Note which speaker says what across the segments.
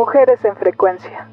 Speaker 1: Mujeres en frecuencia.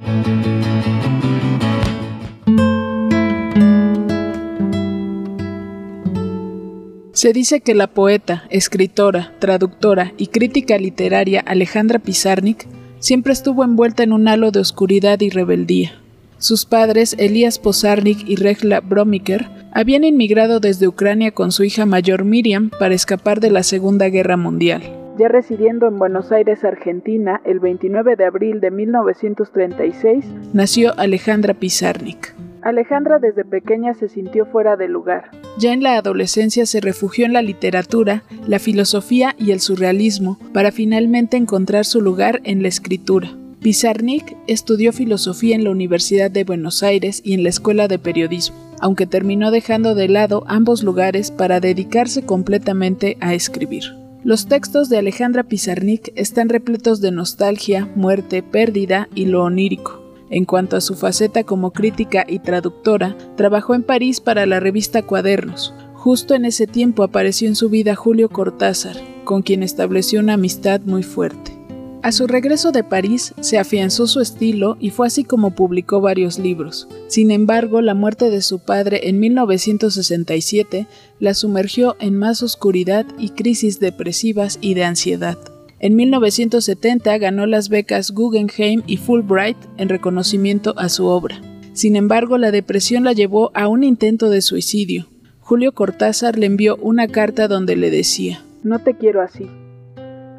Speaker 2: Se dice que la poeta, escritora, traductora y crítica literaria Alejandra Pizarnik siempre estuvo envuelta en un halo de oscuridad y rebeldía. Sus padres, Elías Pozarnik y Regla Bromiker, habían inmigrado desde Ucrania con su hija mayor Miriam para escapar de la Segunda Guerra Mundial.
Speaker 1: Ya residiendo en Buenos Aires, Argentina, el 29 de abril de 1936,
Speaker 2: nació Alejandra Pizarnik.
Speaker 1: Alejandra desde pequeña se sintió fuera de lugar.
Speaker 2: Ya en la adolescencia se refugió en la literatura, la filosofía y el surrealismo para finalmente encontrar su lugar en la escritura. Pizarnik estudió filosofía en la Universidad de Buenos Aires y en la Escuela de Periodismo, aunque terminó dejando de lado ambos lugares para dedicarse completamente a escribir. Los textos de Alejandra Pizarnik están repletos de nostalgia, muerte, pérdida y lo onírico. En cuanto a su faceta como crítica y traductora, trabajó en París para la revista Cuadernos. Justo en ese tiempo apareció en su vida Julio Cortázar, con quien estableció una amistad muy fuerte. A su regreso de París se afianzó su estilo y fue así como publicó varios libros. Sin embargo, la muerte de su padre en 1967 la sumergió en más oscuridad y crisis depresivas y de ansiedad. En 1970 ganó las becas Guggenheim y Fulbright en reconocimiento a su obra. Sin embargo, la depresión la llevó a un intento de suicidio. Julio Cortázar le envió una carta donde le decía,
Speaker 1: No te quiero así.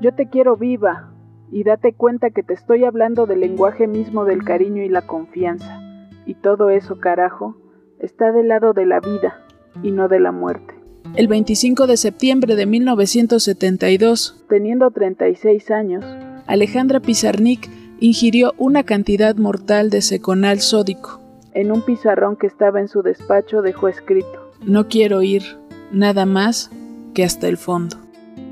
Speaker 1: Yo te quiero viva, y date cuenta que te estoy hablando del lenguaje mismo del cariño y la confianza. Y todo eso, carajo, está del lado de la vida y no de la muerte.
Speaker 2: El 25 de septiembre de 1972,
Speaker 1: teniendo 36 años,
Speaker 2: Alejandra Pizarnik ingirió una cantidad mortal de seconal sódico.
Speaker 1: En un pizarrón que estaba en su despacho dejó escrito:
Speaker 2: No quiero ir nada más que hasta el fondo.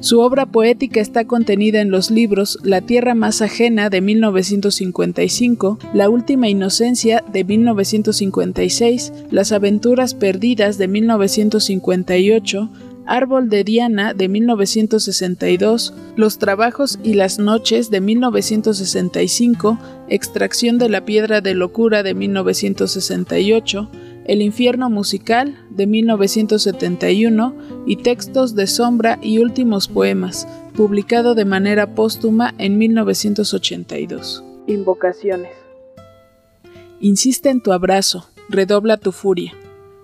Speaker 2: Su obra poética está contenida en los libros La Tierra Más Ajena de 1955, La Última Inocencia de 1956, Las Aventuras Perdidas de 1958, Árbol de Diana de 1962, Los Trabajos y las Noches de 1965, Extracción de la Piedra de Locura de 1968, el infierno musical de 1971 y Textos de sombra y últimos poemas, publicado de manera póstuma en 1982.
Speaker 1: Invocaciones.
Speaker 2: Insiste en tu abrazo, redobla tu furia.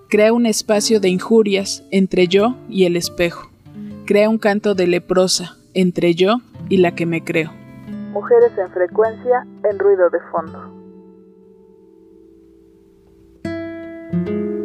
Speaker 2: Crea un espacio de injurias entre yo y el espejo. Crea un canto de leprosa entre yo y la que me creo.
Speaker 1: Mujeres en frecuencia en ruido de fondo. Música